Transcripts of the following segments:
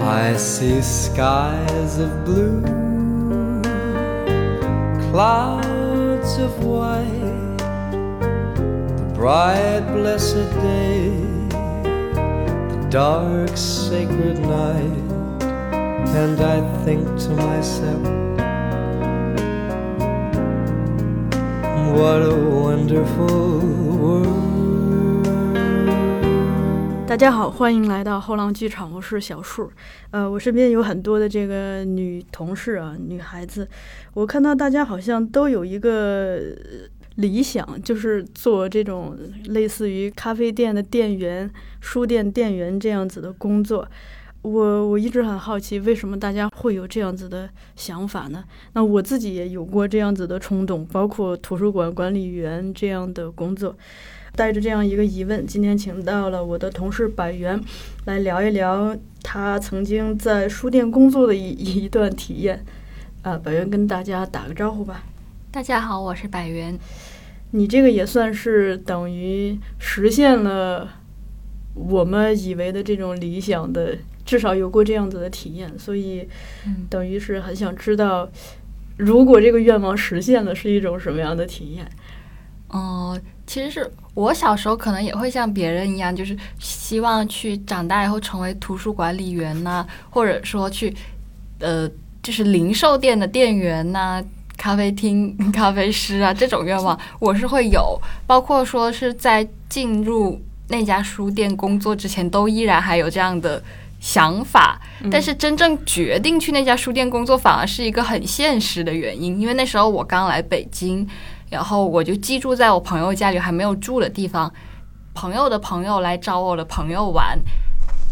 I see skies of blue, clouds of white, the bright blessed day, the dark sacred night, and I think to myself, what a wonderful world. 大家好，欢迎来到后浪剧场，我是小树。呃，我身边有很多的这个女同事啊，女孩子，我看到大家好像都有一个理想，就是做这种类似于咖啡店的店员、书店店员这样子的工作。我我一直很好奇，为什么大家会有这样子的想法呢？那我自己也有过这样子的冲动，包括图书馆管理员这样的工作。带着这样一个疑问，今天请到了我的同事百元，来聊一聊他曾经在书店工作的一 一段体验。啊，百元跟大家打个招呼吧。大家好，我是百元。你这个也算是等于实现了我们以为的这种理想的，至少有过这样子的体验，所以等于是很想知道，如果这个愿望实现了，是一种什么样的体验？哦，其实是我小时候可能也会像别人一样，就是希望去长大以后成为图书管理员呐，或者说去呃，就是零售店的店员呐、咖啡厅 咖啡师啊这种愿望，我是会有。包括说是在进入那家书店工作之前，都依然还有这样的想法。但是真正决定去那家书店工作，反而是一个很现实的原因，因为那时候我刚来北京。然后我就寄住在我朋友家里还没有住的地方，朋友的朋友来找我的朋友玩，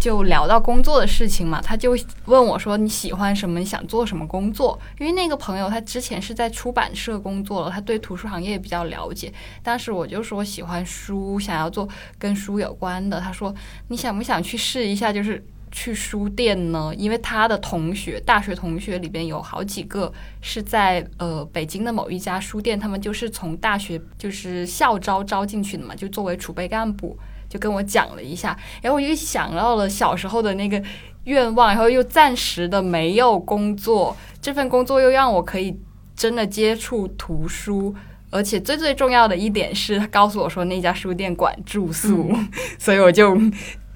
就聊到工作的事情嘛，他就问我说你喜欢什么？你想做什么工作？因为那个朋友他之前是在出版社工作了，他对图书行业比较了解。当时我就说喜欢书，想要做跟书有关的。他说你想不想去试一下？就是。去书店呢？因为他的同学，大学同学里边有好几个是在呃北京的某一家书店，他们就是从大学就是校招招进去的嘛，就作为储备干部，就跟我讲了一下。然后我就想到了小时候的那个愿望，然后又暂时的没有工作，这份工作又让我可以真的接触图书，而且最最重要的一点是他告诉我说那家书店管住宿，所以我就。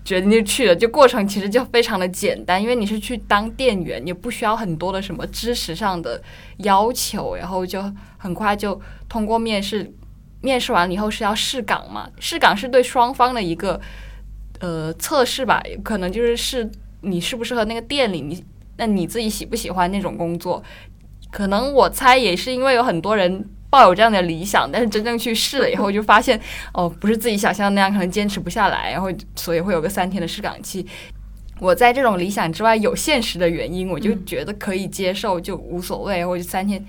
决定就去了，就过程其实就非常的简单，因为你是去当店员，也不需要很多的什么知识上的要求，然后就很快就通过面试，面试完了以后是要试岗嘛，试岗是对双方的一个呃测试吧，可能就是试你适不适合那个店里，你那你自己喜不喜欢那种工作，可能我猜也是因为有很多人。抱有这样的理想，但是真正去试了以后，就发现哦，不是自己想象的那样，可能坚持不下来，然后所以会有个三天的试岗期。我在这种理想之外有现实的原因，我就觉得可以接受，就无所谓。我就三天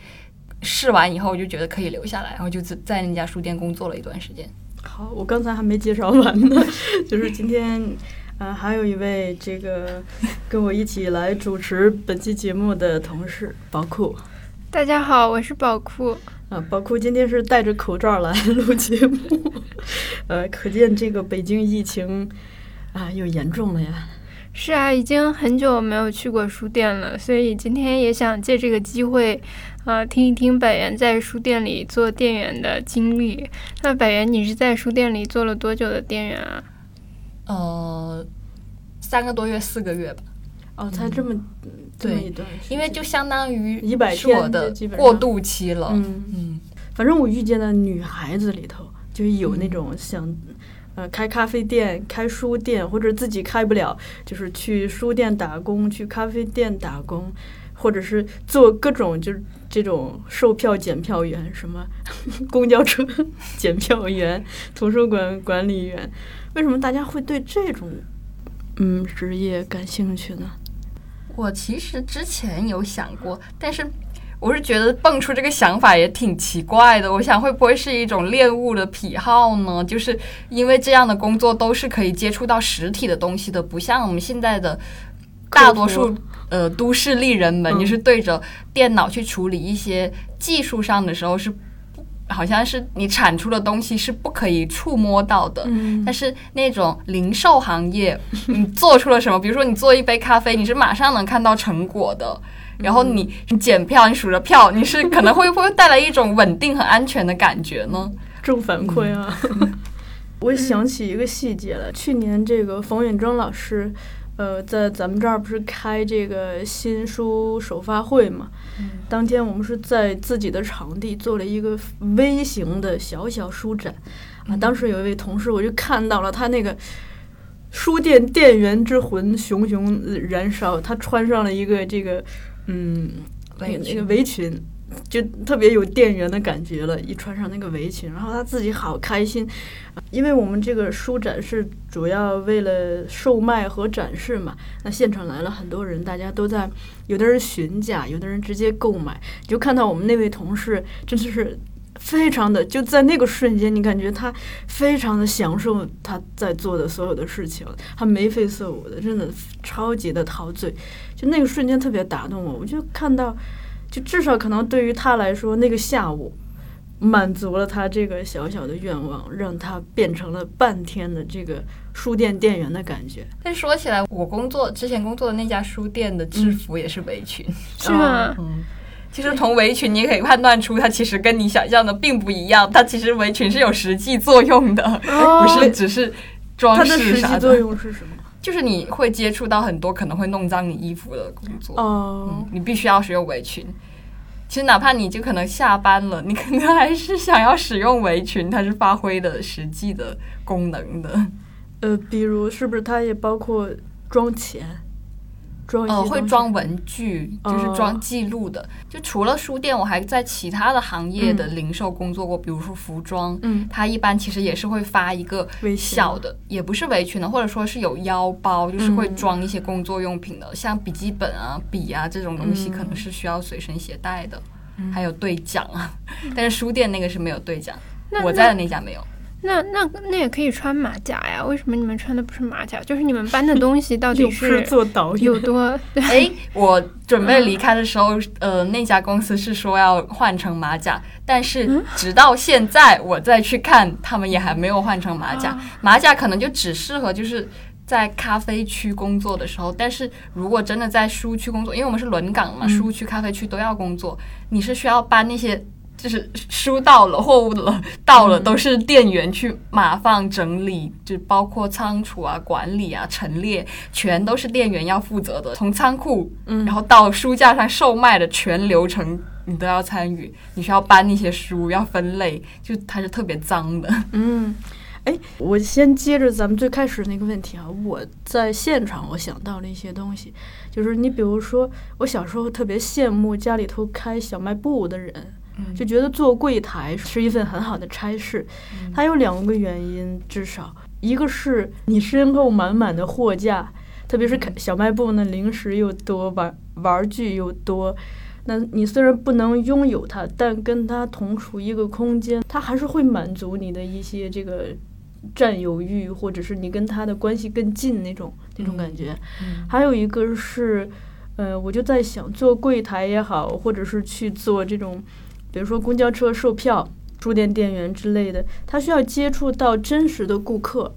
试完以后，我就觉得可以留下来，然后就在那家书店工作了一段时间。好，我刚才还没介绍完呢，就是今天呃还有一位这个跟我一起来主持本期节目的同事宝库。大家好，我是宝库。啊，宝库今天是戴着口罩来 录节目，呃，可见这个北京疫情啊又严重了呀。是啊，已经很久没有去过书店了，所以今天也想借这个机会，啊，听一听百元在书店里做店员的经历。那百元，你是在书店里做了多久的店员啊？呃，三个多月，四个月吧。哦，才这么。对，因为就相当于一百天的过渡期了。嗯嗯，反正我遇见的女孩子里头，就有那种想，呃，开咖啡店、开书店，或者自己开不了，就是去书店打工、去咖啡店打工，或者是做各种就是这种售票检票员，什么 公交车检票员、图书馆管理员。为什么大家会对这种嗯职业感兴趣呢？我其实之前有想过，但是我是觉得蹦出这个想法也挺奇怪的。我想会不会是一种恋物的癖好呢？就是因为这样的工作都是可以接触到实体的东西的，不像我们现在的大多数呃都市丽人们，就是对着电脑去处理一些技术上的时候是不好像是你产出的东西是不可以触摸到的。嗯但是那种零售行业，你做出了什么？比如说你做一杯咖啡，你是马上能看到成果的。然后你你检票，你数着票，你是可能会不会带来一种稳定和安全的感觉呢？正反馈啊。我想起一个细节了，去年这个冯远征老师，呃，在咱们这儿不是开这个新书首发会嘛？当天我们是在自己的场地做了一个微型的小小书展啊。当时有一位同事，我就看到了他那个书店店员之魂熊熊燃烧，他穿上了一个这个嗯那个那个围裙。就特别有店员的感觉了，一穿上那个围裙，然后他自己好开心，因为我们这个书展是主要为了售卖和展示嘛。那现场来了很多人，大家都在，有的人询价，有的人直接购买。就看到我们那位同事，真的是非常的，就在那个瞬间，你感觉他非常的享受他在做的所有的事情，他眉飞色舞的，真的超级的陶醉。就那个瞬间特别打动我，我就看到。就至少可能对于他来说，那个下午满足了他这个小小的愿望，让他变成了半天的这个书店店员的感觉。但说起来，我工作之前工作的那家书店的制服也是围裙，是 吗？嗯，其实从围裙你也可以判断出，它其实跟你想象的并不一样。它其实围裙是有实际作用的，哦不是只是装它的饰啥实际作用是什么？就是你会接触到很多可能会弄脏你衣服的工作，哦嗯，，你必须要使用围裙。其实哪怕你就可能下班了，你可能还是想要使用围裙，它是发挥的实际的功能的。呃，比如是不是它也包括装钱？装呃，会装文具，就是哦装记录的。就除了书店，我还在其他的行业的零售工作过，比如说服装，嗯它一般其实也是会发一个小的，也不是围裙的，或者说是有腰包，就是会嗯装一些工作用品的，像笔记本啊、笔啊这种东西，嗯可能是需要随身携带的。还有对讲啊，但是书店那个是没有对讲，我在的那家没有。那那那也可以穿马甲呀？为什么你们穿的不是马甲？就是你们搬的东西到底是做导演有多？哎，我准备离开的时候，呃，那家公司是说要换成马甲，但是直到现在我再去看，他们也还没有换成马甲。马甲可能就只适合就是在咖啡区工作的时候，但是如果真的在书区工作，因为我们是轮岗嘛，书区、咖啡区都要工作，你是需要搬那些。就是书到了，货物了到了，都是店员去码放整理，就包括仓储啊、管理啊、陈列，全都是店员要负责的。从仓库，嗯然后到书架上售卖的全流程，你都要参与。你需要搬那些书，要分类，就它是特别脏的。嗯，哎，我先接着咱们最开始那个问题啊，我在现场我想到了一些东西，就是你比如说，我小时候特别羡慕家里头开小卖部的人。就觉得做柜台是一份很好的差事，它有两个原因，至少一个是你身后满满的货架，特别是开小卖部呢，零食又多，玩玩具又多。那你虽然不能拥有它，但跟它同处一个空间，它还是会满足你的一些这个占有欲，或者是你跟它的关系更近那种那种感觉。还有一个是，呃，我就在想，做柜台也好，或者是去做这种，比如说公交车售票、书店店员之类的，他需要接触到真实的顾客。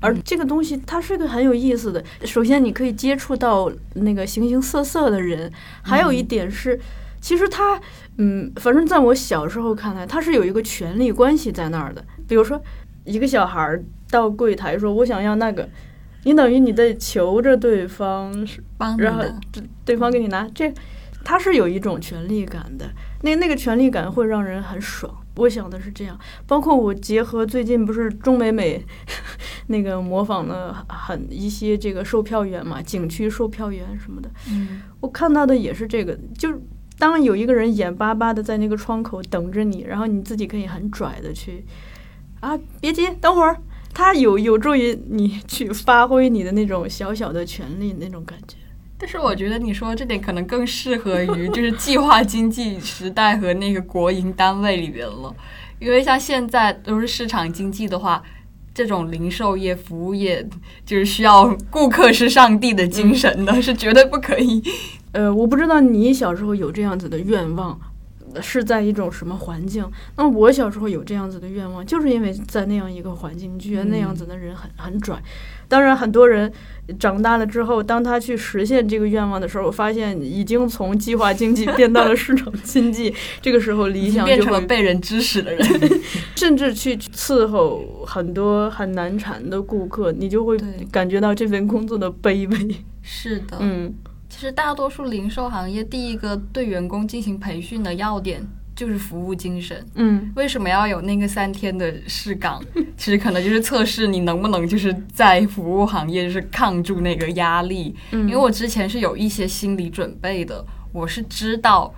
而这个东西它是个很有意思的。首先，你可以接触到那个形形色色的人，还有一点是，其实它，嗯，反正在我小时候看来，它是有一个权力关系在那儿的。比如说，一个小孩儿到柜台说：“我想要那个。”你等于你在求着对方，然后对方给你拿，这他是有一种权力感的。那那个权力感会让人很爽。我想的是这样，包括我结合最近不是中美美 那个模仿了很一些这个售票员嘛，景区售票员什么的，嗯我看到的也是这个，就是当有一个人眼巴巴的在那个窗口等着你，然后你自己可以很拽的去啊，别急，等会儿。它有有助于你去发挥你的那种小小的权利那种感觉。但是我觉得你说这点可能更适合于就是计划经济时代和那个国营单位里边了，因为像现在都是市场经济的话，这种零售业、服务业就是需要顾客是上帝的精神的，是绝对不可以。呃，我不知道你小时候有这样子的愿望，是在一种什么环境。那我小时候有这样子的愿望，就是因为在那样一个环境，你觉得那样子的人很很拽。当然，很多人长大了之后，当他去实现这个愿望的时候，发现已经从计划经济变到了市场经济。这个时候，理想变成了被人指使的人。甚至去伺候很多很难缠的顾客，你就会感觉到这份工作的卑微。是的，嗯其实大多数零售行业第一个对员工进行培训的要点就是服务精神。嗯为什么要有那个三天的试岗？其实可能就是测试你能不能就是在服务行业就是抗住那个压力。嗯，因为我之前是有一些心理准备的，我是知道，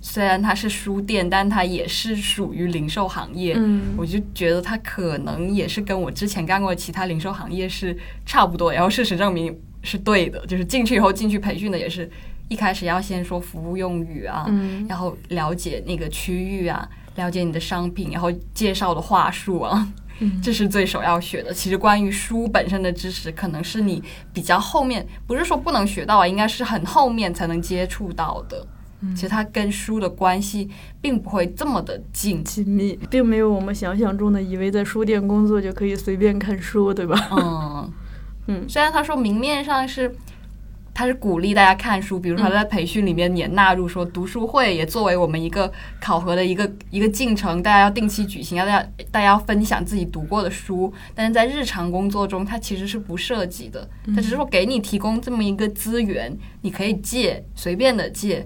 虽然它是书店，但它也是属于零售行业。嗯我就觉得它可能也是跟我之前干过的其他零售行业是差不多，然后事实证明是对的，就是进去以后进去培训的也是一开始要先说服务用语啊，嗯然后了解那个区域啊，了解你的商品，然后介绍的话术啊，嗯 这是最首要学的。其实关于书本身的知识，可能是你比较后面，不是说不能学到啊，应该是很后面才能接触到的。其实它跟书的关系并不会这么的近。亲密，并没有我们想象中的以为在书店工作就可以随便看书，对吧？嗯嗯虽然他说明面上是。他是鼓励大家看书，比如说他在培训里面也纳入说读书会也作为我们一个考核的一个一个进程，大家要定期举行，要大家大家要分享自己读过的书。但是在日常工作中，它其实是不涉及的，它只是说给你提供这么一个资源，你可以借，随便的借。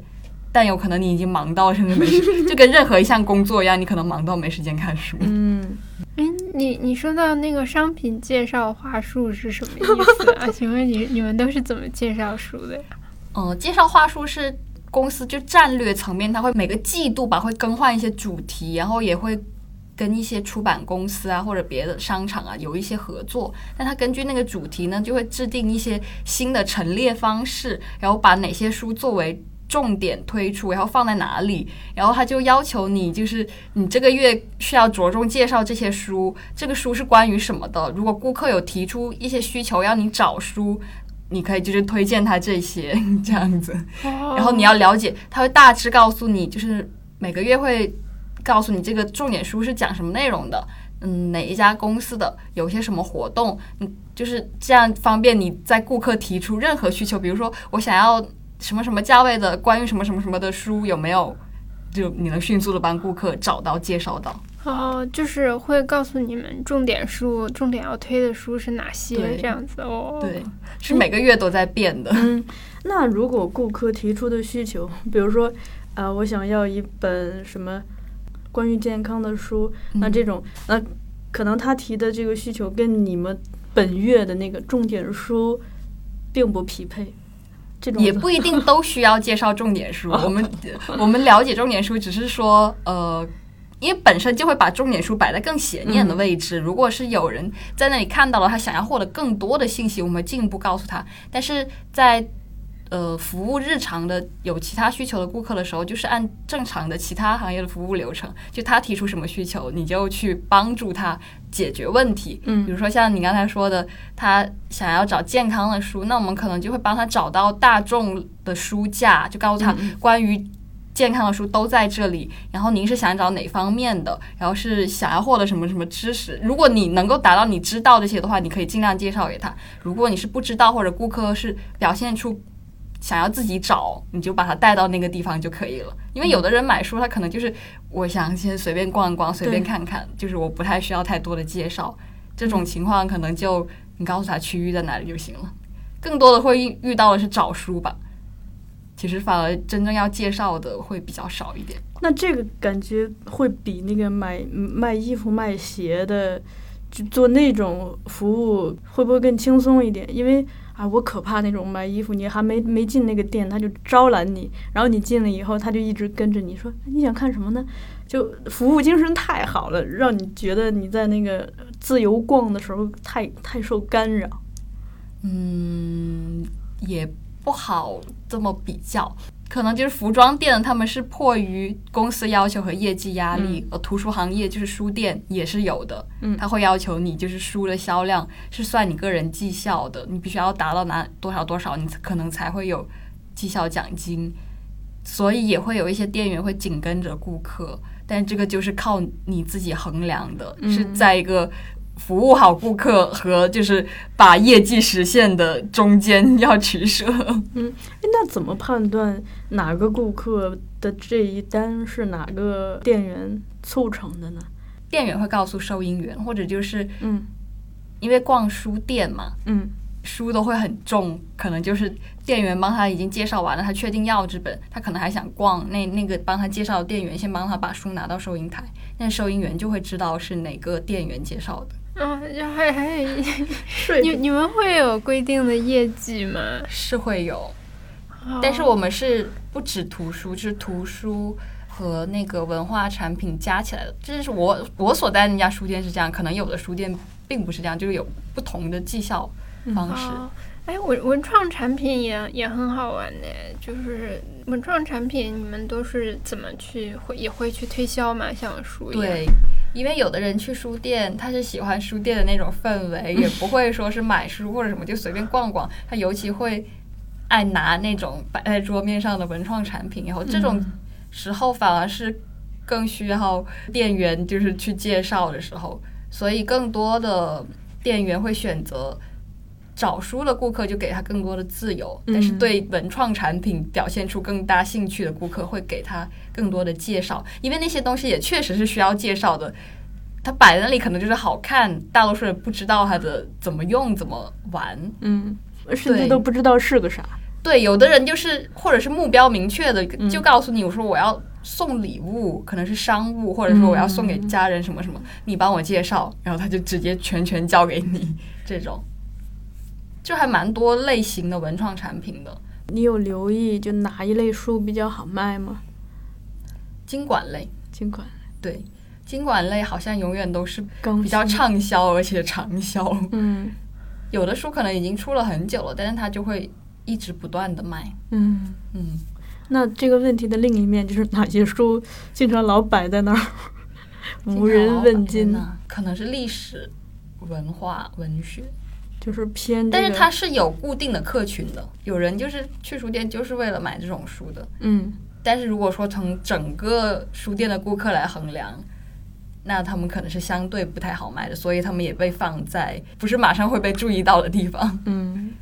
但有可能你已经忙到甚至没时，就跟任何一项工作一样，你可能忙到没时间看书。嗯，哎，你你说到那个商品介绍话术是什么意思啊？请问你你们都是怎么介绍书的呀？嗯，介绍话术是公司就战略层面，它会每个季度吧会更换一些主题，然后也会跟一些出版公司啊或者别的商场啊有一些合作。那它根据那个主题呢，就会制定一些新的陈列方式，然后把哪些书作为重点推出，然后放在哪里，然后他就要求你，就是你这个月需要着重介绍这些书，这个书是关于什么的。如果顾客有提出一些需求要你找书，你可以就是推荐他这些这样子，然然后你要了解，他会大致告诉你，就是每个月会告诉你这个重点书是讲什么内容的，嗯，哪一家公司的，有些什么活动，嗯，就是这样方便你在顾客提出任何需求，比如说我想要什么什么价位的关于什么什么什么的书有没有，就你能迅速的帮顾客找到介绍到。哦，就是会告诉你们重点书、重点要推的书是哪些这样子哦。对，是每个月都在变的。嗯，那如果顾客提出的需求，比如说，啊、我想要一本什么关于健康的书，那嗯这种，那可能他提的这个需求跟你们本月的那个重点书并不匹配，这种也不一定都需要介绍重点书。我们我们了解重点书，只是说呃。因为本身就会把重点书摆在更显眼的位置。如果是有人在那里看到了，他想要获得更多的信息，我们会进一步告诉他。但是在呃服务日常的有其他需求的顾客的时候，就是按正常的其他行业的服务流程，就他提出什么需求，你就去帮助他解决问题。嗯比如说像你刚才说的，他想要找健康的书，那我们可能就会帮他找到大众的书架，就告诉他嗯关于健康的书都在这里。然后您是想找哪方面的？然后是想要获得什么什么知识？如果你能够达到你知道这些的话，你可以尽量介绍给他。如果你是不知道，或者顾客是表现出想要自己找，你就把他带到那个地方就可以了。因为有的人买书，他可能就是我想先随便逛一逛，随便看看，就是我不太需要太多的介绍。这种情况可能就你告诉他区域在哪里就行了。更多的会遇遇到的是找书吧，其实反而真正要介绍的会比较少一点。那这个感觉会比那个买卖衣服、卖鞋的，就做那种服务会不会更轻松一点？因为啊，我可怕那种买衣服，你还没没进那个店，他就招揽你，然后你进了以后，他就一直跟着你说你想看什么呢？就服务精神太好了，让你觉得你在那个自由逛的时候太太受干扰。嗯，也不好这么比较。可能就是服装店，他们是迫于公司要求和业绩压力，呃，图书行业就是书店也是有的，嗯。他会要求你就是书的销量是算你个人绩效的，你必须要达到哪多少多少，你可能才会有绩效奖金。所以也会有一些店员会紧跟着顾客，但这个就是靠你自己衡量的，嗯。是在一个服务好顾客和就是把业绩实现的中间要取舍。嗯那怎么判断哪个顾客的这一单是哪个店员促成的呢？店员会告诉收银员，或者就是嗯因为逛书店嘛，嗯书都会很重，可能就是店员帮他已经介绍完了，他确定要这本，他可能还想逛，那那个帮他介绍的店员先帮他把书拿到收银台，那收银员就会知道是哪个店员介绍的。嗯，就还还有你你们会有规定的业绩吗？是会有，哦但是我们是不止图书，就是图书和那个文化产品加起来的。这是我我所在的那家书店是这样，可能有的书店并不是这样，就是有不同的绩效方式。哦，哎，文文创产品也也很好玩呢，就是文创产品你们都是怎么去会也会去推销嘛？像书一样。对，因为有的人去书店，他是喜欢书店的那种氛围，也不会说是买书或者什么就随便逛逛，他尤其会爱拿那种摆在桌面上的文创产品，然后这种时候反而是更需要店员就是去介绍的时候，所以更多的店员会选择。找书的顾客就给他更多的自由，但是嗯对文创产品表现出更大兴趣的顾客会给他更多的介绍，因为那些东西也确实是需要介绍的。它摆在那里可能就是好看，大多数人不知道它的怎么用、怎么玩。嗯，甚至都不知道是个啥。对，有的人就是或者是目标明确的，嗯就告诉你，我说我要送礼物，可能是商务，或者说我要送给家人什么什么，你帮我介绍，然后他就直接全权交给你，这种，就还蛮多类型的文创产品的，你有留意就哪一类书比较好卖吗？经管类，经管。对，经管类好像永远都是刚比较畅销而且长销。嗯。有的书可能已经出了很久了，但是它就会一直不断的卖。嗯。嗯，那这个问题的另一面就是哪些书经常老摆在那儿，无人问津，呢，可能是历史、文化、文学，就是偏、这个。但是它是有固定的客群的。有人就是去书店就是为了买这种书的，嗯但是如果说从整个书店的顾客来衡量，那他们可能是相对不太好卖的，所以他们也被放在不是马上会被注意到的地方，嗯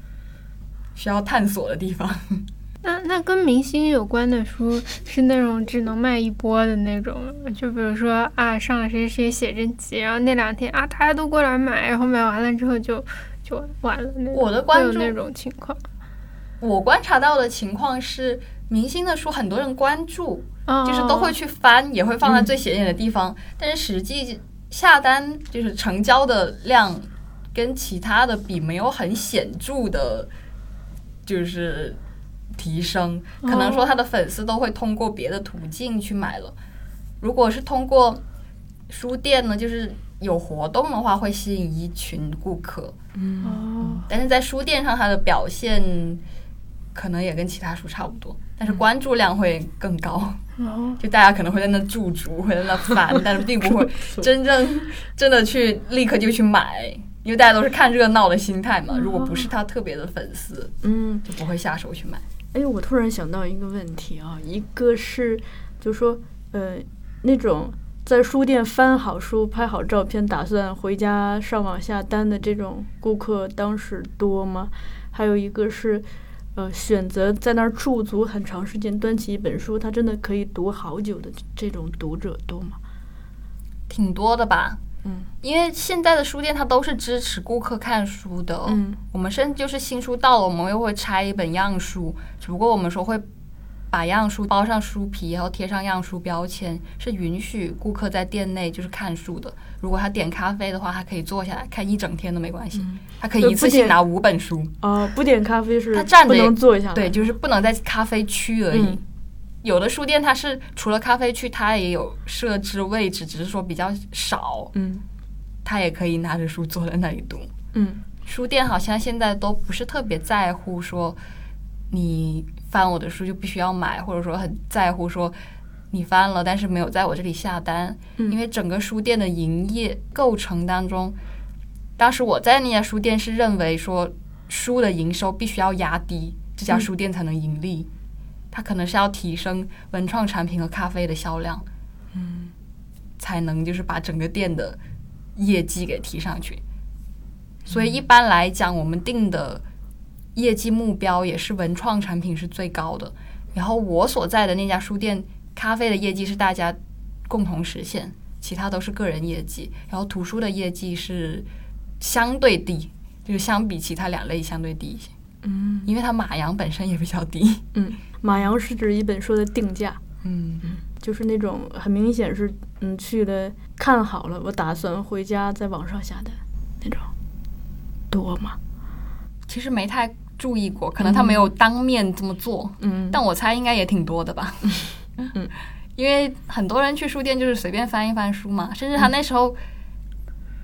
需要探索的地方。那那跟明星有关的书是那种只能卖一波的那种，就比如说啊上了谁谁写真集，然后那两天啊大家都过来买，然后买完了之后就就完了那。我的关注那种情况，我观察到的情况是，明星的书很多人关注，哦就是都会去翻，也会放在最显眼的地方，但是实际下单就是成交的量跟其他的比没有很显著的，就是提升。可能说他的粉丝都会通过别的途径去买了。如果是通过书店呢，就是有活动的话，会吸引一群顾客。嗯哦，但是在书店上，它的表现可能也跟其他书差不多，但是关注量会更高。哦，就大家可能会在那驻足，会在那翻，但是并不会真正真的去立刻就去买，因为大家都是看热闹的心态嘛。如果不是他特别的粉丝，嗯，就不会下手去买。哎，我突然想到一个问题啊，一个是就说呃那种在书店翻好书、拍好照片，打算回家上网下单的这种顾客，当时多吗？还有一个是。呃，选择在那儿驻足很长时间，端起一本书，他真的可以读好久的这种读者多吗？挺多的吧，嗯因为现在的书店它都是支持顾客看书的。嗯我们甚至就是新书到了，我们又会拆一本样书，只不过我们说会把样书包上书皮，然后贴上样书标签，是允许顾客在店内就是看书的。如果他点咖啡的话，他可以坐下来看一整天都没关系，他可以一次性拿五本书。哦，不点咖啡是不他站着也能坐下来，对，就是不能在咖啡区而已。嗯有的书店它是除了咖啡区，它也有设置位置，只是说比较少，嗯他也可以拿着书坐在那里读。嗯书店好像现在都不是特别在乎说你翻我的书就必须要买，或者说很在乎说你翻了但是没有在我这里下单，嗯因为整个书店的营业构成当中，当时我在那家书店是认为说书的营收必须要压低，这家嗯书店才能盈利。它可能是要提升文创产品和咖啡的销量，嗯，才能就是把整个店的业绩给提上去。所以一般来讲，我们定的业绩目标也是文创产品是最高的。然后我所在的那家书店，咖啡的业绩是大家共同实现，其他都是个人业绩。然后图书的业绩是相对低，就是相比其他两类相对低一些。嗯因为它马洋本身也比较低。嗯，马洋是指一本书的定价，嗯，就是那种很明显是嗯去了看好了，我打算回家在网上下单那种，多吗？其实没太注意过，可能他没有当面这么做，嗯，但我猜应该也挺多的吧。嗯，因为很多人去书店就是随便翻一翻书嘛，甚至他那时候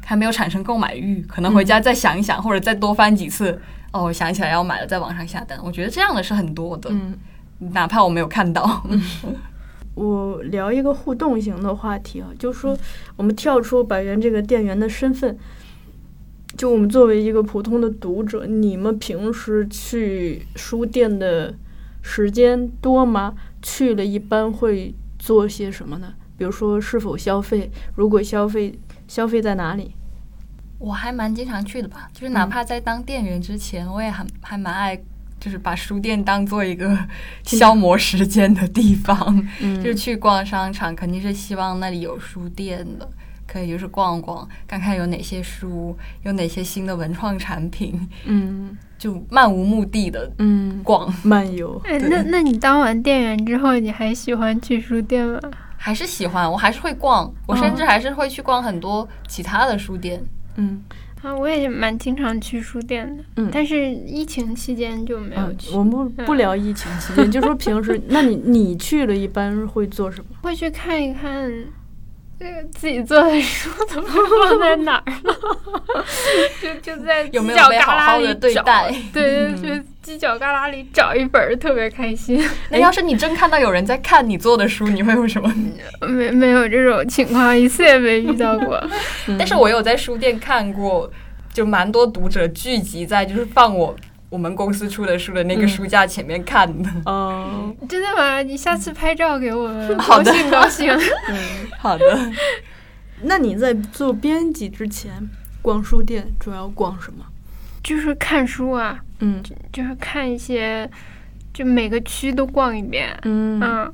还没有产生购买欲，可能回家再想一想，或者再多翻几次，哦，我想起来要买了，在网上下单。我觉得这样的是很多的，嗯。哪怕我没有看到。我聊一个互动型的话题啊，就是说我们跳出百元这个店员的身份，就我们作为一个普通的读者，你们平时去书店的时间多吗？去了一般会做些什么呢？比如说是否消费？如果消费，消费在哪里？我还蛮经常去的吧，就是哪怕在当店员之前，我也很还蛮爱，就是把书店当做一个消磨时间的地方。嗯 就是去逛商场，肯定是希望那里有书店的，可以就是逛逛，看看有哪些书，有哪些新的文创产品，嗯 就漫无目的的嗯，逛，漫游。哎，那那你当完店员之后，你还喜欢去书店吗？还是喜欢，我还是会逛，我甚至还是会去逛很多其他的书店。嗯啊，我也蛮经常去书店的，嗯但是疫情期间就没有嗯去。，我们不不聊疫情期间，就说平时，那你你去了一般会做什么？会去看一看，这个自己做的书怎么放在哪儿了，就就在有没犄角旮旯里对对，就犄角旮旯里找一本儿，特别开心。那要是你真看到有人在看你做的书，你会有什么？没没有这种情况，一次也没遇到过。但是我有在书店看过，就蛮多读者聚集在就是放我我们公司出的书的那个书架前面看的。哦，真的吗？你下次拍照给我们，好的高兴高兴。嗯，好的，那你在做编辑之前逛书店主要逛什么？就是看书啊，嗯就是看一些，就每个区都逛一遍，嗯，嗯，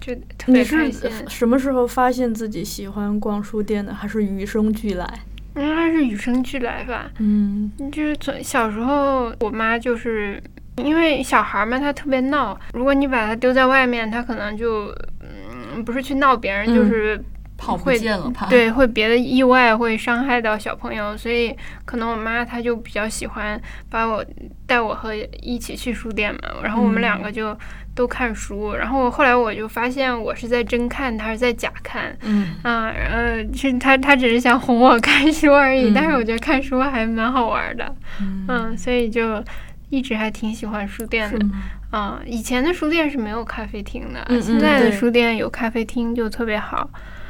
就特别你是开心。什么时候发现自己喜欢逛书店的？还是与生俱来？应该是与生俱来吧。嗯。就是从小时候，我妈就是因为小孩嘛，他特别闹，如果你把他丢在外面，他可能就嗯，不是去闹别人，嗯。就是跑不会见了，怕。对，会别的意外会伤害到小朋友，所以可能我妈她就比较喜欢把我带我和一起去书店嘛，然后我们两个就都看书，然后后来我就发现我是在真看，她是在假看。嗯啊，呃，是他他只是想哄我看书而已，嗯但是我觉得看书还蛮好玩的，嗯，嗯，所以就一直还挺喜欢书店的。是吗？啊、以前的书店是没有咖啡厅的，嗯嗯现在的书店有咖啡厅就特别好，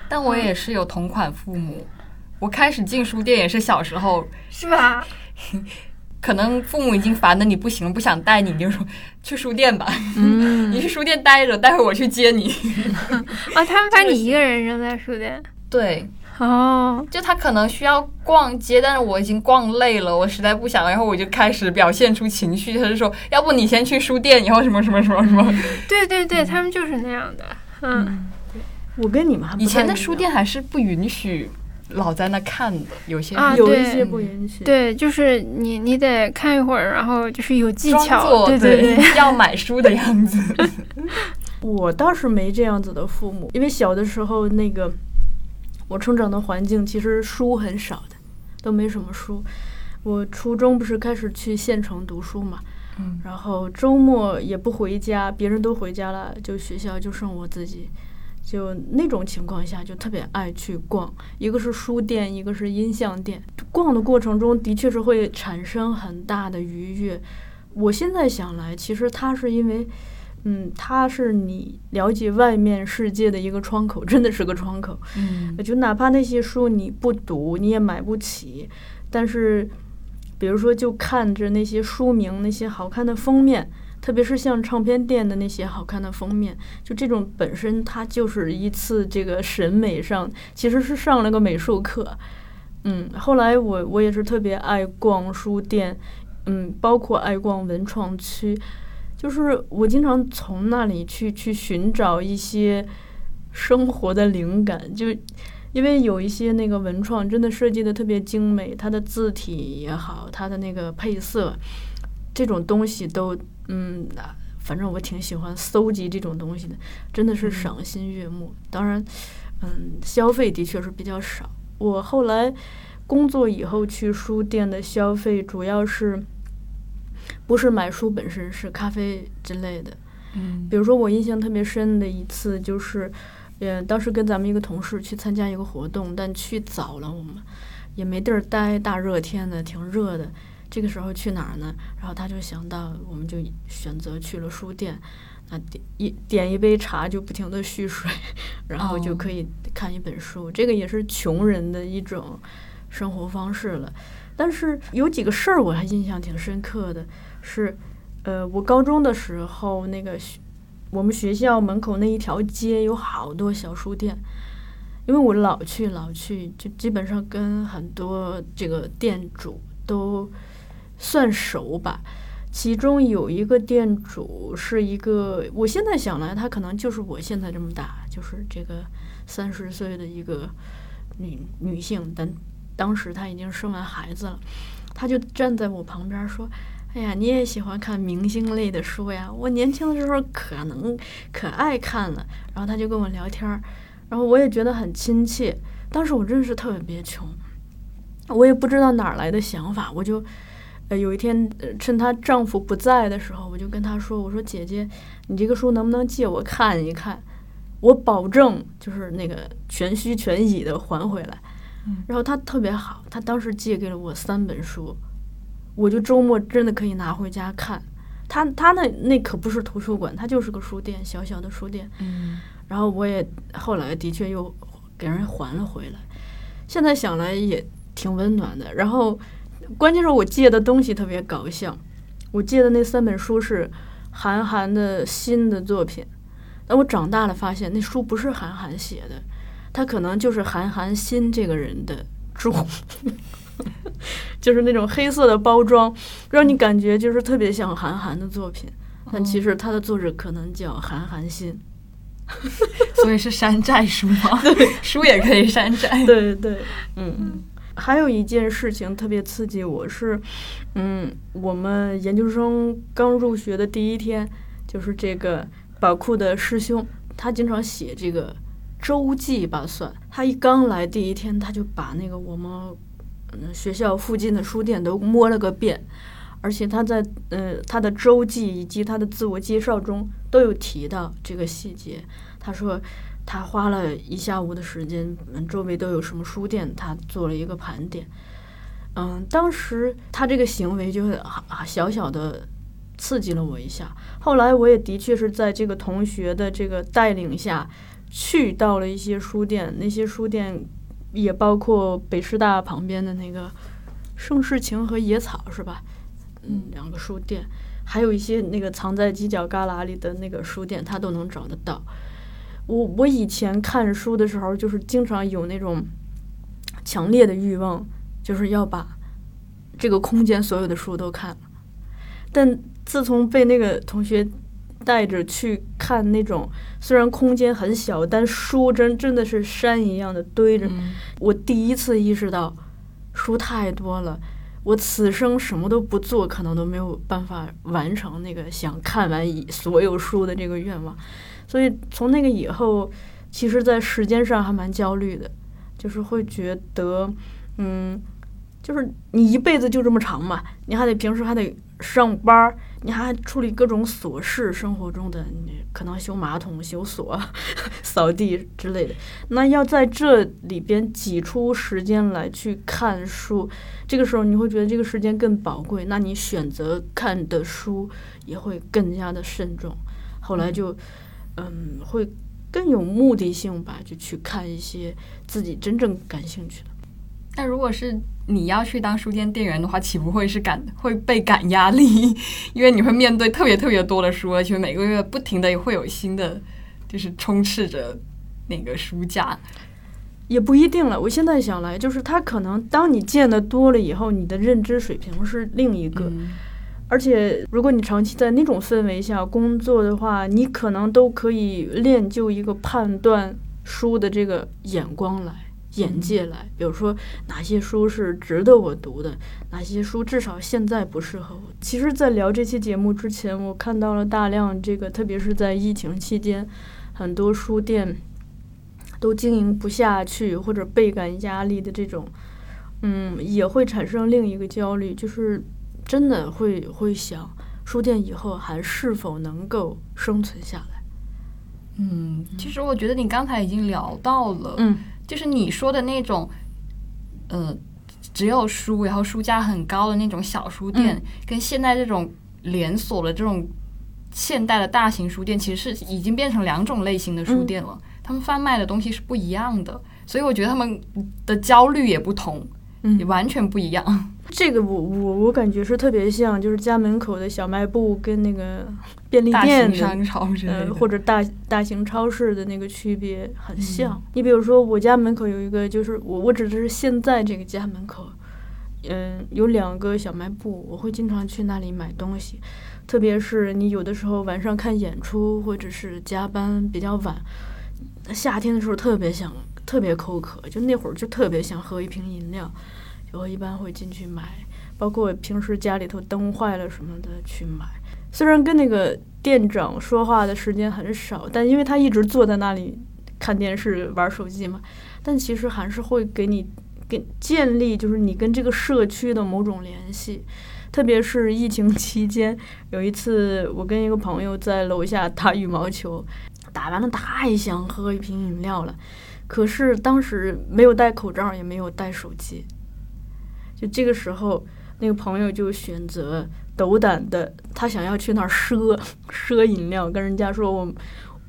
但我也是有同款父母。我开始进书店也是小时候，是吧？可能父母已经烦的你不行，不想带你，你就说去书店吧，嗯。你去书店待着，待会儿我去接你。啊，他们把你一个人扔在书店，对，哦，就他可能需要逛街，但是我已经逛累了，我实在不想，然后我就开始表现出情绪，他就说，要不你先去书店，以后什么什么什么什么。对对对，他们就是那样的，嗯，我跟你们还不以前的书店还是不允许老在那看的，有些啊有一些不允许。，对，就是你你得看一会儿，然后就是有技巧，对对对，要买书的样子。我倒是没这样子的父母，因为小的时候那个我成长的环境其实书很少的，都没什么书。我初中不是开始去县城读书嘛，嗯然后周末也不回家，别人都回家了，就学校就剩我自己。就那种情况下，就特别爱去逛，一个是书店，一个是音像店。逛的过程中的确是会产生很大的愉悦。我现在想来，其实它是因为，嗯，它是你了解外面世界的一个窗口，真的是个窗口。嗯就哪怕那些书你不读，你也买不起，但是，比如说就看着那些书名、那些好看的封面，特别是像唱片店的那些好看的封面，就这种本身它就是一次这个审美上其实是上了个美术课。嗯，后来我我也是特别爱逛书店，嗯，包括爱逛文创区，就是我经常从那里去去寻找一些生活的灵感，就因为有一些那个文创真的设计的特别精美，它的字体也好，它的那个配色，这种东西都嗯，反正我挺喜欢搜集这种东西的，真的是赏心悦目。当然，嗯，消费的确是比较少。我后来工作以后去书店的消费，主要是不是买书本身，是咖啡之类的。嗯比如说，我印象特别深的一次就是，呃，当时跟咱们一个同事去参加一个活动，但去早了，我们也没地儿待，大热天的，挺热的。这个时候去哪儿呢？然后他就想到，我们就选择去了书店。那点一点一杯茶就不停的蓄水，然后就哦可以看一本书。这个也是穷人的一种生活方式了。但是有几个事儿我还印象挺深刻的，是，呃，我高中的时候那个学我们学校门口那一条街有好多小书店，因为我老去老去，就基本上跟很多这个店主都算熟吧。其中有一个店主是一个，我现在想来，她可能就是我现在这么大，就是这个三十岁的一个女女性，但当时她已经生完孩子了，她就站在我旁边说：“哎呀，你也喜欢看明星类的书呀？我年轻的时候可能可爱看了。”然后她就跟我聊天，然后我也觉得很亲切。当时我真是特别穷，我也不知道哪儿来的想法，我就。呃，有一天，呃趁她丈夫不在的时候，我就跟她说：“我说姐姐，你这个书能不能借我看一看？我保证就是那个全虚全乙的还回来。”嗯然后她特别好，她当时借给了我三本书，我就周末真的可以拿回家看。她她那那可不是图书馆，她就是个书店，小小的书店。嗯然后我也后来的确又给人还了回来，现在想来也挺温暖的。然后关键是我借的东西特别搞笑，我借的那三本书是韩寒的新的作品，但我长大了发现那书不是韩寒写的，他可能就是韩寒新这个人的注，就是那种黑色的包装，让你感觉就是特别像韩寒的作品，但其实他的作者可能叫韩寒新。所以是山寨书吗？对，书也可以山寨。对对，嗯。还有一件事情特别刺激我是，嗯，我们研究生刚入学的第一天，就是这个宝库的师兄，他经常写这个周记吧算。他一刚来第一天，他就把那个我们嗯学校附近的书店都摸了个遍，而且他在呃他的周记以及他的自我介绍中都有提到这个细节。他说。他花了一下午的时间，嗯，周围都有什么书店，他做了一个盘点。嗯，当时他这个行为就啊小小的刺激了我一下。后来我也的确是在这个同学的这个带领下，去到了一些书店，那些书店也包括北师大旁边的那个盛世情和野草，是吧？嗯，两个书店，还有一些那个藏在犄角旮旯里的那个书店，他都能找得到。我我以前看书的时候，就是经常有那种强烈的欲望，就是要把这个空间所有的书都看了。但自从被那个同学带着去看那种虽然空间很小，但书真真的是山一样的堆着，嗯我第一次意识到书太多了。我此生什么都不做，可能都没有办法完成那个想看完一所有书的这个愿望。所以从那个以后，其实，在时间上还蛮焦虑的，就是会觉得，嗯，就是你一辈子就这么长嘛，你还得平时还得上班儿，你还处理各种琐事，生活中的你可能修马桶、修锁、扫地之类的。那要在这里边挤出时间来去看书，这个时候你会觉得这个时间更宝贵，那你选择看的书也会更加的慎重。后来就。会更有目的性吧，就去看一些自己真正感兴趣的。那如果是你要去当书店店员的话，岂不会是感会倍感压力？因为你会面对特别特别多的书，而且每个月不停的会有新的，就是充斥着那个书架。也不一定了。我现在想来，就是他可能当你见的多了以后，你的认知水平是另一个。嗯而且，如果你长期在那种氛围下工作的话，你可能都可以练就一个判断书的这个眼光来、眼界来。比如说，哪些书是值得我读的，哪些书至少现在不适合我。其实，在聊这期节目之前，我看到了大量这个，特别是在疫情期间，很多书店都经营不下去或者倍感压力的这种，嗯，也会产生另一个焦虑，就是。真的会会想，书店以后还是否能够生存下来？嗯，其实我觉得你刚才已经聊到了，嗯，就是你说的那种，呃，只有书，然后书架很高的那种小书店，嗯跟现在这种连锁的这种现代的大型书店，其实是已经变成两种类型的书店了。他们贩卖的东西是不一样的，所以我觉得他们的焦虑也不同，嗯也完全不一样。这个我我我感觉是特别像，就是家门口的小卖部跟那个便利店的。型商超之类呃，或者大大型超市的那个区别很嗯像。你比如说，我家门口有一个，就是我我指的是现在这个家门口，嗯，有两个小卖部，我会经常去那里买东西。特别是你有的时候晚上看演出，或者是加班比较晚，夏天的时候特别想，特别口渴，就那会儿就特别想喝一瓶饮料，我一般会进去买，包括平时家里头灯坏了什么的去买。虽然跟那个店长说话的时间很少，但因为他一直坐在那里看电视、玩手机嘛，但其实还是会给你给建立，就是你跟这个社区的某种联系。特别是疫情期间，有一次我跟一个朋友在楼下打羽毛球，打完了太想喝一瓶饮料了，可是当时没有戴口罩，也没有带手机，就这个时候，那个朋友就选择斗胆的，他想要去那儿赊赊饮料，跟人家说我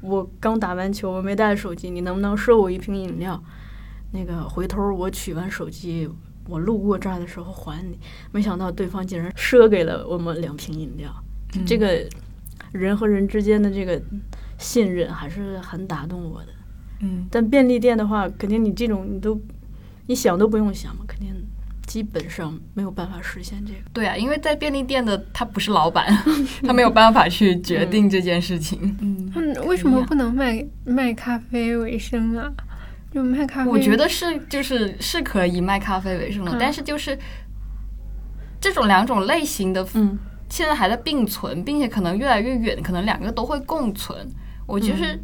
我刚打完球，我没带手机，你能不能赊我一瓶饮料？那个回头我取完手机，我路过这儿的时候还你。没想到对方竟然赊给了我们两瓶饮料，嗯这个人和人之间的这个信任还是很打动我的。嗯，但便利店的话，肯定你这种你都你想都不用想嘛，肯定基本上没有办法实现这个。对啊，因为在便利店的他不是老板，他没有办法去决定这件事情。嗯为什么不能卖卖咖啡为生啊？就卖咖啡，我觉得是就是是可以卖咖啡为生的，嗯但是就是这种两种类型的嗯现在还在并存，并且可能越来越远，可能两个都会共存。我就是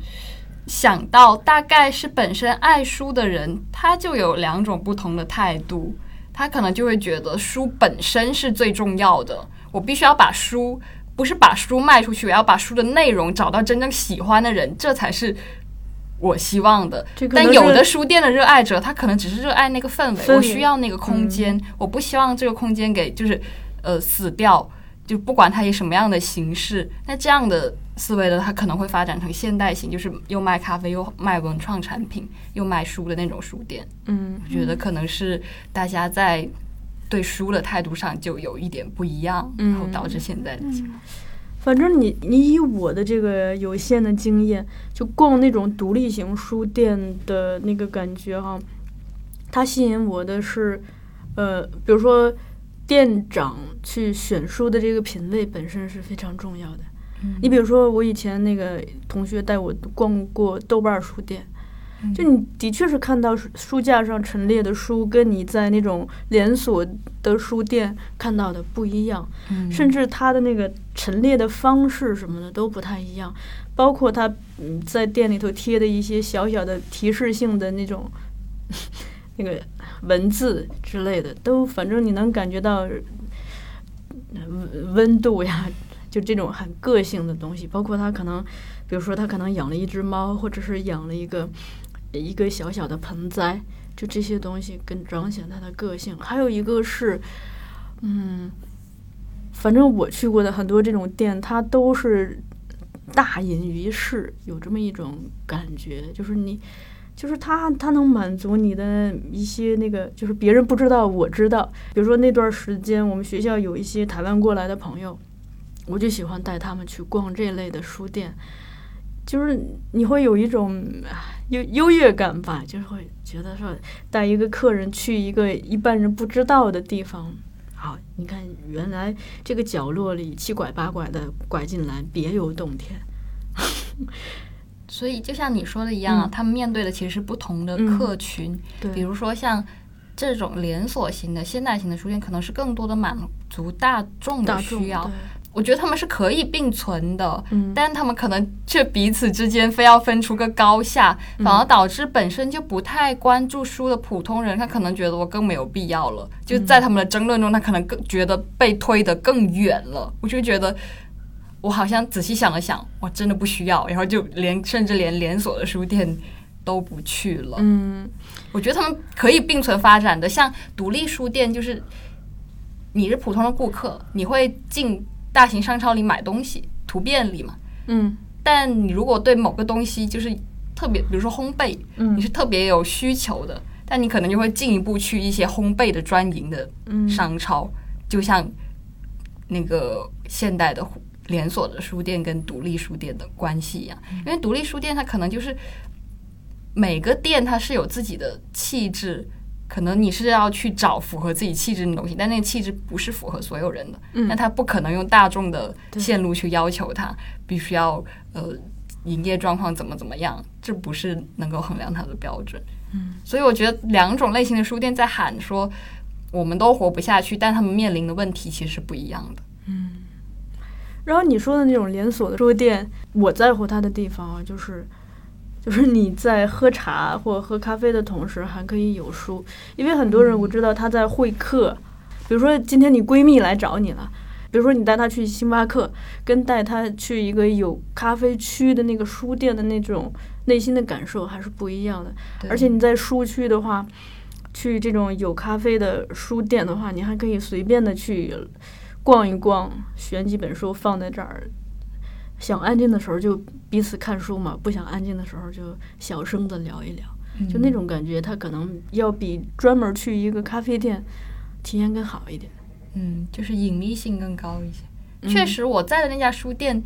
想到，大概是本身爱书的人，他就有两种不同的态度。他可能就会觉得书本身是最重要的，我必须要把书，不是把书卖出去，我要把书的内容找到真正喜欢的人，这才是我希望的。但有的书店的热爱者，他可能只是热爱那个氛围，氛围我需要那个空间，我不希望这个空间给就是呃死掉，就不管它以什么样的形式。那这样的思维的，它可能会发展成现代型，就是又卖咖啡，又卖文创产品，又卖书的那种书店。嗯我觉得可能是大家在对书的态度上就有一点不一样，嗯然后导致现在的情况。反正你你以我的这个有限的经验，就逛那种独立型书店的那个感觉哈，它吸引我的是，呃，比如说店长去选书的这个品味本身是非常重要的。你比如说，我以前那个同学带我逛过豆瓣书店，就你的确是看到书书架上陈列的书，跟你在那种连锁的书店看到的不一样。嗯甚至它的那个陈列的方式什么的都不太一样，包括他嗯在店里头贴的一些小小的提示性的那种那个文字之类的，都反正你能感觉到温温度呀，就这种很个性的东西，包括他可能，比如说他可能养了一只猫，或者是养了一个一个小小的盆栽，就这些东西更彰显他的个性。还有一个是，嗯。反正我去过的很多这种店，它都是大隐于市，有这么一种感觉，就是你就是它它能满足你的一些那个，就是别人不知道我知道。比如说那段时间，我们学校有一些台湾过来的朋友，我就喜欢带他们去逛这类的书店，就是你会有一种优优越感吧，就是会觉得说带一个客人去一个一般人不知道的地方。好，你看，原来这个角落里七拐八拐的拐进来，别有洞天。所以就像你说的一样啊，嗯。他们面对的其实是不同的嗯。客群，对，比如说像这种连锁型的、现代型的书店，可能是更多的满足大众的需要。我觉得他们是可以并存的，嗯，但他们可能却彼此之间非要分出个高下，嗯。反而导致本身就不太关注书的普通人，他可能觉得我更没有必要了。就在他们的争论中，他可能更觉得被推得更远了。我就觉得，我好像仔细想了想，我真的不需要，然后就连甚至连连锁的书店都不去了。嗯我觉得他们可以并存发展的，像独立书店，就是你是普通的顾客，你会进大型商超里买东西，图便利嘛。嗯但你如果对某个东西就是特别，比如说烘焙，嗯你是特别有需求的，但你可能就会进一步去一些烘焙的专营的嗯商超，就像那个现代的连锁的书店跟独立书店的关系一样。因为独立书店它可能就是每个店它是有自己的气质。可能你是要去找符合自己气质的东西，但那个气质不是符合所有人的，嗯那他不可能用大众的线路去要求他必须要呃营业状况怎么怎么样，这不是能够衡量它的标准。嗯，所以我觉得两种类型的书店在喊说我们都活不下去，但他们面临的问题其实是不一样的。然后你说的那种连锁的书店，我在乎它的地方啊，就是就是你在喝茶或喝咖啡的同时，还可以有书，因为很多人我知道他在会客，比如说今天你闺蜜来找你了。比如说，你带她去星巴克，跟带她去一个有咖啡区的那个书店的那种内心的感受还是不一样的。而且你在书区的话，去这种有咖啡的书店的话，你还可以随便的去逛一逛，选几本书放在这儿。想安静的时候就彼此看书嘛，不想安静的时候就小声的聊一聊，就那种感觉，它可能要比专门去一个咖啡店体验更好一点。嗯，就是隐秘性更高一些。嗯确实，我在的那家书店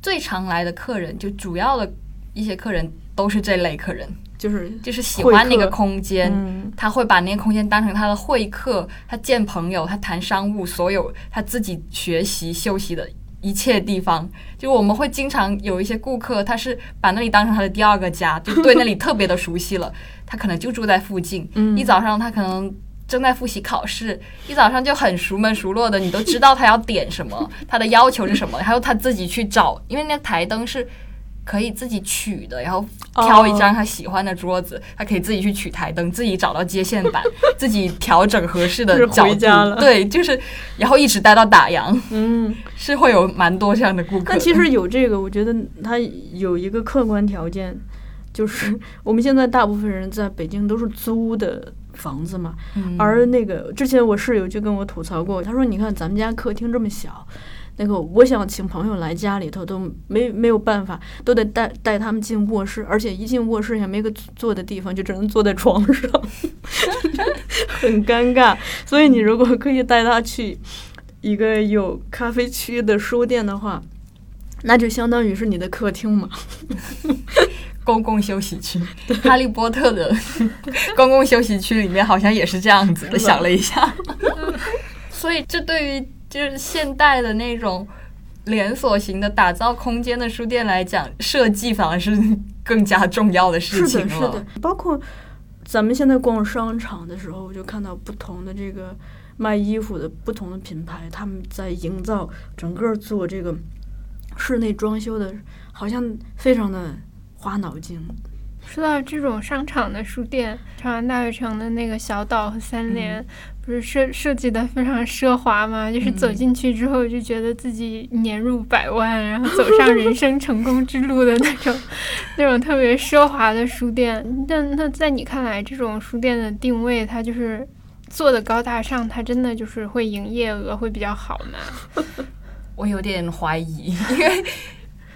最常来的客人，就主要的一些客人都是这类客人，就是就是喜欢那个空间，嗯他会把那个空间当成他的会客，他见朋友，他谈商务，所有他自己学习休息的一切地方。就我们会经常有一些顾客，他是把那里当成他的第二个家，就对那里特别的熟悉了。他可能就住在附近，嗯一早上他可能。正在复习考试，一早上就很熟门熟络的，你都知道他要点什么，他的要求是什么，还有他自己去找，因为那台灯是可以自己取的，然后挑一张他喜欢的桌子，他可以自己去取台灯，自己找到接线板，自己调整合适的角度。对，就是然后一直待到打烊，嗯，是会有蛮多这样的顾客。但其实有这个，我觉得它有一个客观条件，就是我们现在大部分人在北京都是租的房子嘛，嗯，而那个之前我室友就跟我吐槽过，他说：“你看咱们家客厅这么小，那个我想请朋友来家里头都没没有办法，都得带带他们进卧室，而且一进卧室也没个坐的地方，就只能坐在床上，很尴尬。所以你如果可以带他去一个有咖啡区的书店的话，那就相当于是你的客厅嘛。公共休息区，哈利波特的 公共休息区里面好像也是这样子的。想了一下，所以这对于就是现代的那种连锁型的打造空间的书店来讲，设计反而是更加重要的事情了。的，是的，包括咱们现在逛商场的时候，就看到不同的这个卖衣服的不同的品牌，他们在营造整个做这个室内装修的，好像非常的花脑筋。说到这种商场的书店，长安大悦城的那个小岛和三联，不是设设计的非常奢华吗？就是走嗯进去之后就觉得自己年入百万，然后走上人生成功之路的那种 那种特别奢华的书店。那那在你看来，这种书店的定位，它就是做的高大上，它真的就是会营业额会比较好吗？我有点怀疑，因为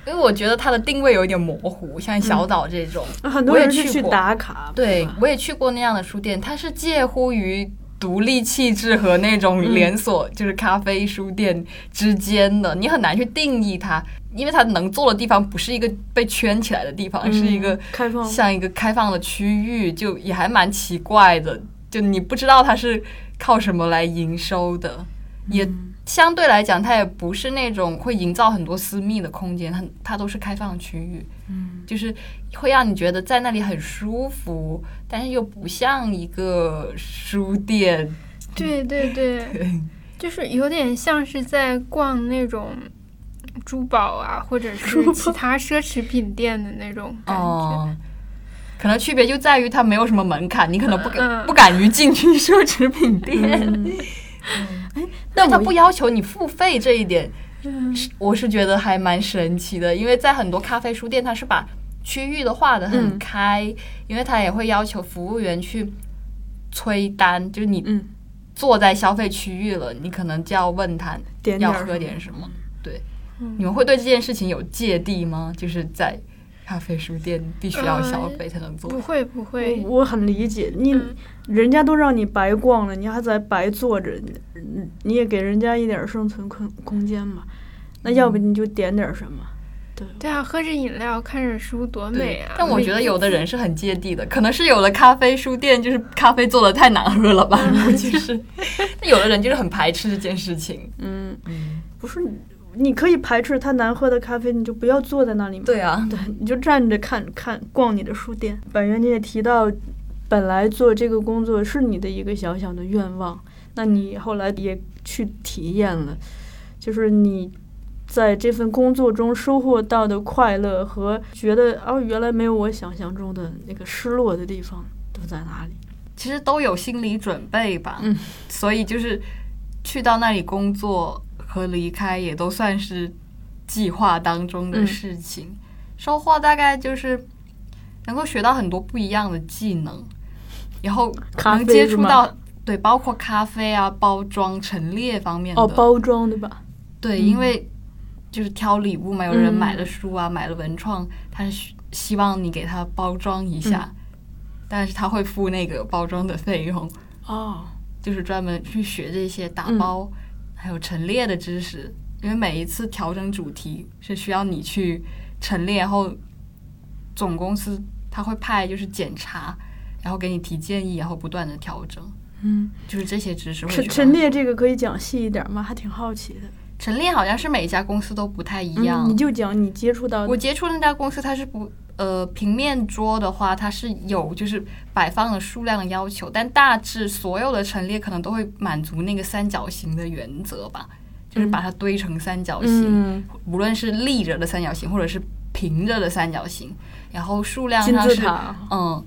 因为我觉得它的定位有一点模糊，像小岛这种，很多我也人去打卡，对我也去过那样的书店，它是介乎于独立气质和那种连锁、就是咖啡书店之间的，你很难去定义它，因为它能做的地方不是一个被圈起来的地方，嗯是一个开放。像一个开放的区域，就也还蛮奇怪的，就你不知道它是靠什么来营收的，也相对来讲，它也不是那种会营造很多私密的空间，它它都是开放区域，嗯，就是会让你觉得在那里很舒服，但是又不像一个书店，对对 对，就是有点像是在逛那种珠宝啊，或者是其他奢侈品店的那种感觉。哦。可能区别就在于它没有什么门槛，你可能不敢、嗯不敢于进去奢侈品店，哎，但他不要求你付费这一点，我是觉得还蛮神奇的，因为在很多咖啡书店，他是把区域的划得很嗯。开，因为他也会要求服务员去催单，就是你嗯。坐在消费区域了，你可能就要问他要喝点什么。对，嗯。你们会对这件事情有芥蒂吗？就是在咖啡书店必须要消费才能做。不会不会，我我很理解你，嗯人家都让你白逛了，你还在白坐着，你你也给人家一点生存空空间嘛。那要不你就点点儿什么，对，对啊，喝着饮料看着书多美啊！但我觉得有的人是很芥蒂的，可能是有的咖啡书店就是咖啡做的太难喝了吧，估计是。那有的人就是很排斥这件事情。嗯，嗯，不是，你可以排斥它难喝的咖啡，你就不要坐在那里嘛。对啊，对，你就站着看看逛你的书店。本源你也提到，本来做这个工作是你的一个小小的愿望，那你后来也去体验了，就是你在这份工作中收获到的快乐和觉得哦，原来没有我想象中的那个失落的地方都在哪里？其实都有心理准备吧。嗯，所以就是去到那里工作和离开也都算是计划当中的嗯事情。收获大概就是能够学到很多不一样的技能，然后咖能接触到对，包括咖啡啊、包装、陈列方面的。哦，包装对吧？对，嗯。因为就是挑礼物嘛，有人嗯买了书啊，买了文创，他是希希望你给他包装一下，嗯。但是他会付那个包装的费用，哦，就是专门去学这些打嗯。包、还有陈列的知识，因为每一次调整主题是需要你去陈列，然后总公司他会派就是检查，然后给你提建议，然后不断的调整，嗯，就是这些知识陈陈列这个可以讲细一点吗？还挺好奇的。陈列好像是每一家公司都不太一嗯样，你就讲你接触到的我接触的那家公司，它是不呃平面桌的话，它是有就是摆放的数量的要求，但大致所有的陈列可能都会满足那个三角形的原则吧，就是把它堆成三角形，嗯，无论是立着的三角形或者是平着的三角形，然后数量金上是。嗯。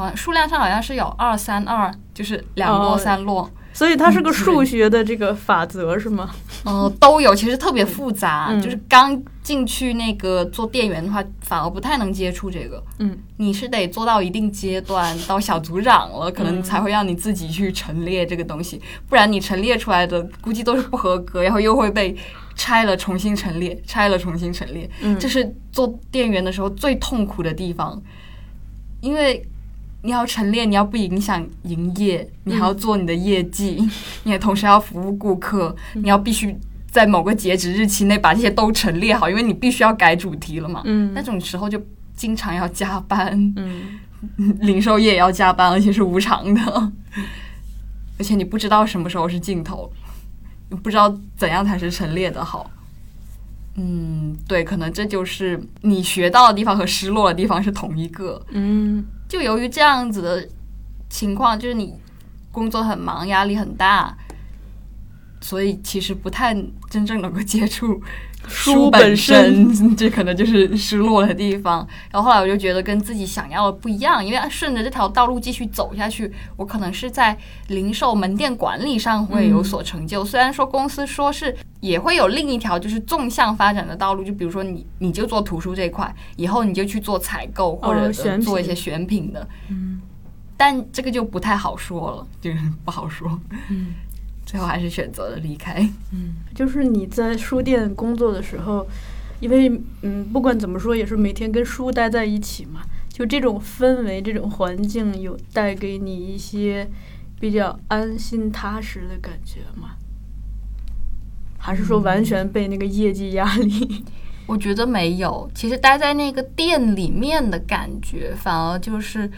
啊，数量上好像是有二三二，就是两摞哦三摞，所以它是个嗯数学的这个法则是吗？嗯，都有，其实特别复杂。嗯就是刚进去那个做店员的话，反而不太能接触这个。嗯，你是得做到一定阶段，到小组长了，可能嗯才会让你自己去陈列这个东西，不然你陈列出来的估计都是不合格，然后又会被拆了重新陈列，拆了重新陈列。嗯这是做店员的时候最痛苦的地方，因为你要陈列，你要不影响营业，你还要做你的业绩，你也同时要服务顾客，你要必须在某个截止日期内把这些都陈列好，因为你必须要改主题了嘛。嗯那种时候就经常要加班，嗯 零售业也要加班，而且是无偿的，而且你不知道什么时候是尽头，你不知道怎样才是陈列的好。嗯，对，可能这就是你学到的地方和失落的地方是同一个。嗯就由于这样子的情况，就是你工作很忙，压力很大，所以其实不太真正能够接触书本本身 这可能就是失落的地方。然后后来我就觉得跟自己想要的不一样，因为顺着这条道路继续走下去，我可能是在零售门店管理上会有所成就。虽然说公司说是也会有另一条就是纵向发展的道路，就比如说你你就做图书这一块，以后你就去做采购或者做一些选品的。嗯但这个就不太好说了，就是不好说。嗯最后还是选择了离开。嗯，就是你在书店工作的时候，因为嗯，不管怎么说，也是每天跟书待在一起嘛，就这种氛围、这种环境，有带给你一些比较安心踏实的感觉吗？还是说完全被那个业绩压力？我觉得没有，其实待在那个店里面的感觉，反而就是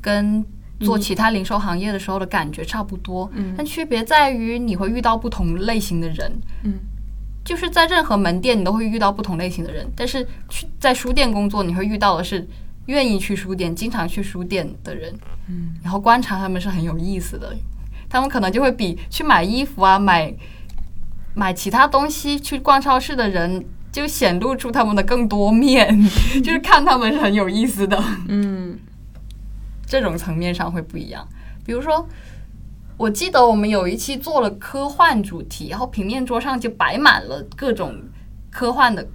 跟做其他零售行业的时候的感觉差不多。嗯但区别在于你会遇到不同类型的人，嗯就是在任何门店你都会遇到不同类型的人，但是去在书店工作，你会遇到的是愿意去书店、经常去书店的人，嗯，然后观察他们是很有意思的，他们可能就会比去买衣服啊、买买其他东西、去逛超市的人。就显露出他们的更多面，就是看他们是很有意思的。嗯这种层面上会不一样。比如说，我记得我们有一期做了科幻主题，然后平面桌上就摆满了各种科幻的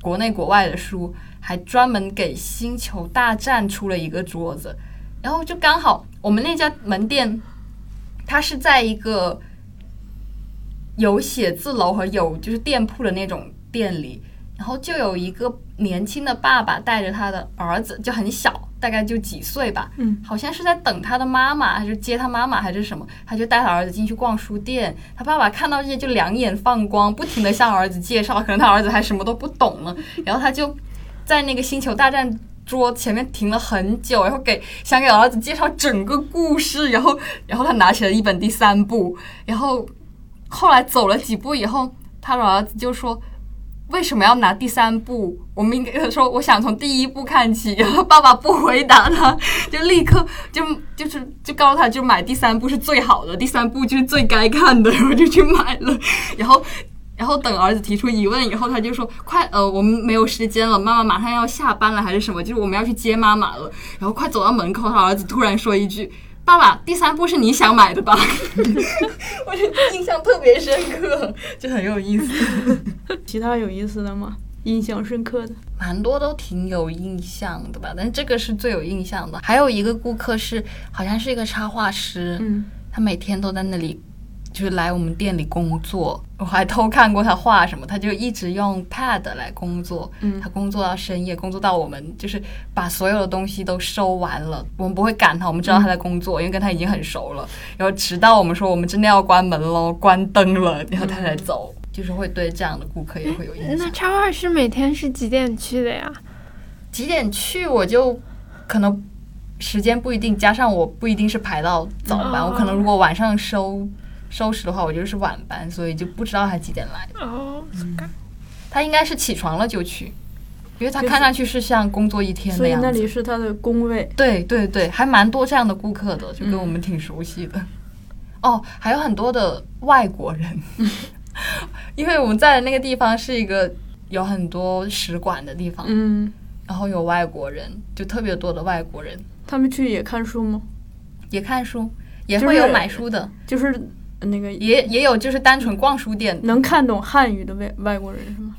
国内国外的书，还专门给《星球大战》出了一个桌子。然后就刚好我们那家门店，它是在一个有写字楼和有就是店铺的那种店里，然后就有一个年轻的爸爸带着他的儿子，就很小，大概就几岁吧，嗯，好像是在等他的妈妈，还是接他妈妈，还是什么，他就带他儿子进去逛书店。他爸爸看到这些就两眼放光，不停的向儿子介绍，可能他儿子还什么都不懂呢。然后他就在那个星球大战桌前面停了很久，然后给想给儿子介绍整个故事，然后然后他拿起了一本第三部，然后后来走了几步以后，他的儿子就说。为什么要拿第三部？我们应该说，我想从第一部看起。然 后爸爸不回答他，就立刻就就是就告诉他，就买第三部是最好的，第三部就是最该看的，然后就去买了。然后然后等儿子提出疑问以后，他就说：“快，呃，我们没有时间了，妈妈马上要下班了，还是什么？就是我们要去接妈妈了。”然后快走到门口，他儿子突然说一句：“爸爸，第三部是你想买的吧？” 我就印象特别深刻，就很有意思。其他有意思的吗？印象深刻的？蛮多都挺有印象的吧，但这个是最有印象的。还有一个顾客是，好像是一个插画师，嗯他每天都在那里，就是来我们店里工作。我还偷看过他画什么，他就一直用 pad 来工作。嗯他工作到深夜，工作到我们就是把所有的东西都收完了，我们不会赶他，我们知道他在工作，因为跟他已经很熟了。然后直到我们说我们真的要关门喽，关灯了，然后他才走。就是会对这样的顾客也会有印象那。插画师每天是几点去的呀？几点去我就可能时间不一定，加上我不一定是排到早班，哦我可能如果晚上收收拾的话，我就是晚班，所以就不知道他几点来。哦，他应该是起床了就去，因为他看上去是像工作一天所以那。里是他的工位。对对对，还蛮多这样的顾客的，就跟我们挺熟悉的。哦，还有很多的外国人，因为我们在的那个地方是一个有很多使馆的地方，嗯，然后有外国人，就特别多的外国人。他们去也看书吗？也看书，也会有买书的，就是那个也也有就是单纯逛书店，能看懂汉语的外外国人是吗？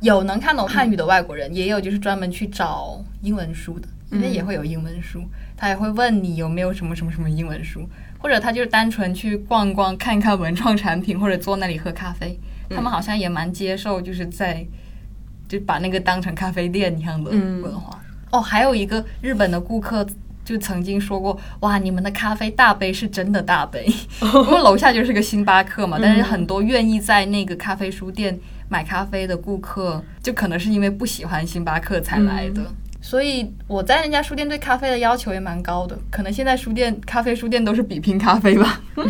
有能看懂汉语的外国人，也有就是专门去找英文书的，因为嗯也会有英文书，他也会问你有没有什么什么什么英文书，或者他就是单纯去逛逛看一看文创产品，或者坐那里喝咖啡，嗯他们好像也蛮接受，就是在就把那个当成咖啡店一样的嗯文化。哦，还有一个日本的顾客。就曾经说过，哇，你们的咖啡大杯是真的大杯，因为楼下就是个星巴克嘛，但是很多愿意在那个咖啡书店买咖啡的顾客，就可能是因为不喜欢星巴克才来的。所以我在那家书店对咖啡的要求也蛮高的，可能现在书店咖啡书店都是比拼咖啡吧。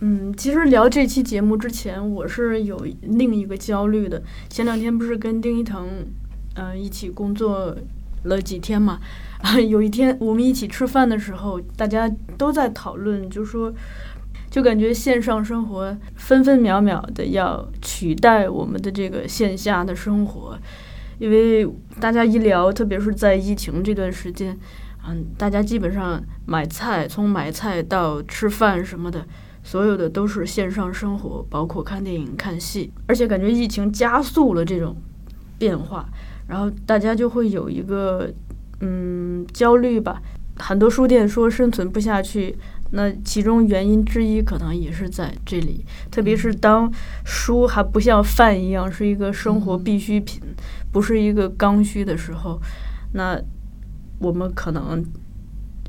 嗯，其实聊这期节目之前，我是有另一个焦虑的。前两天不是跟丁一腾，嗯、一起工作了几天嘛？啊，有一天我们一起吃饭的时候，大家都在讨论，就说，就感觉线上生活分分秒秒的要取代我们的这个线下的生活，因为大家一聊，特别是在疫情这段时间，嗯，大家基本上买菜，从买菜到吃饭什么的。所有的都是线上生活，包括看电影、看戏，而且感觉疫情加速了这种变化，然后大家就会有一个嗯焦虑吧。很多书店说生存不下去，那其中原因之一可能也是在这里，特别是当书还不像饭一样是一个生活必需品，不是一个刚需的时候，那我们可能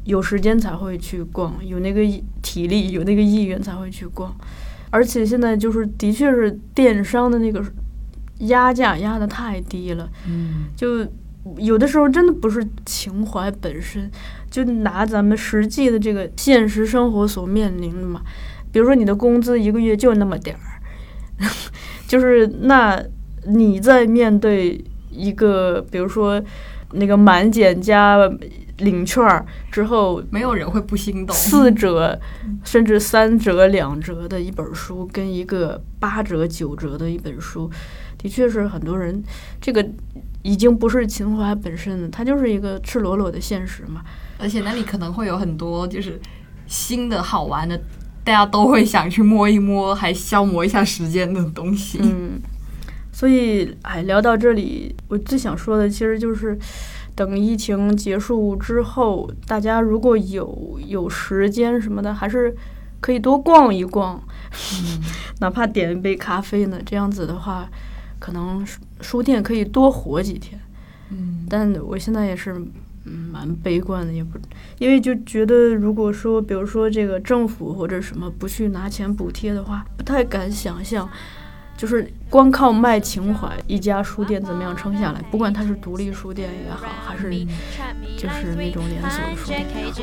有时间才会去逛，有那个体力，有那个意愿才会去逛。而且现在就是的确是电商的那个压价压的太低了，嗯，就有的时候真的不是情怀本身，就拿咱们实际的这个现实生活所面临的嘛，比如说你的工资一个月就那么点儿，就是那你在面对一个比如说那个满减加领券儿之后没有人会不心动。四折甚至三折、两折的一本书，跟一个八折、九折的一本书，的确是很多人这个已经不是情怀本身了，它就是一个赤裸裸的现实嘛。而且那里可能会有很多就是新的好玩的，大家都会想去摸一摸，还消磨一下时间的东西。嗯，所以哎，聊到这里，我最想说的其实就是，等疫情结束之后，大家如果有有时间什么的，还是可以多逛一逛，哪怕点一杯咖啡呢。这样子的话，可能书书店可以多活几天。嗯，但我现在也是嗯蛮悲观的，也不因为就觉得如果说比如说这个政府或者什么不去拿钱补贴的话，不太敢想象，就是光靠卖情怀，一家书店怎么样撑下来？不管它是独立书店也好，还是就是那种连锁的书店也好。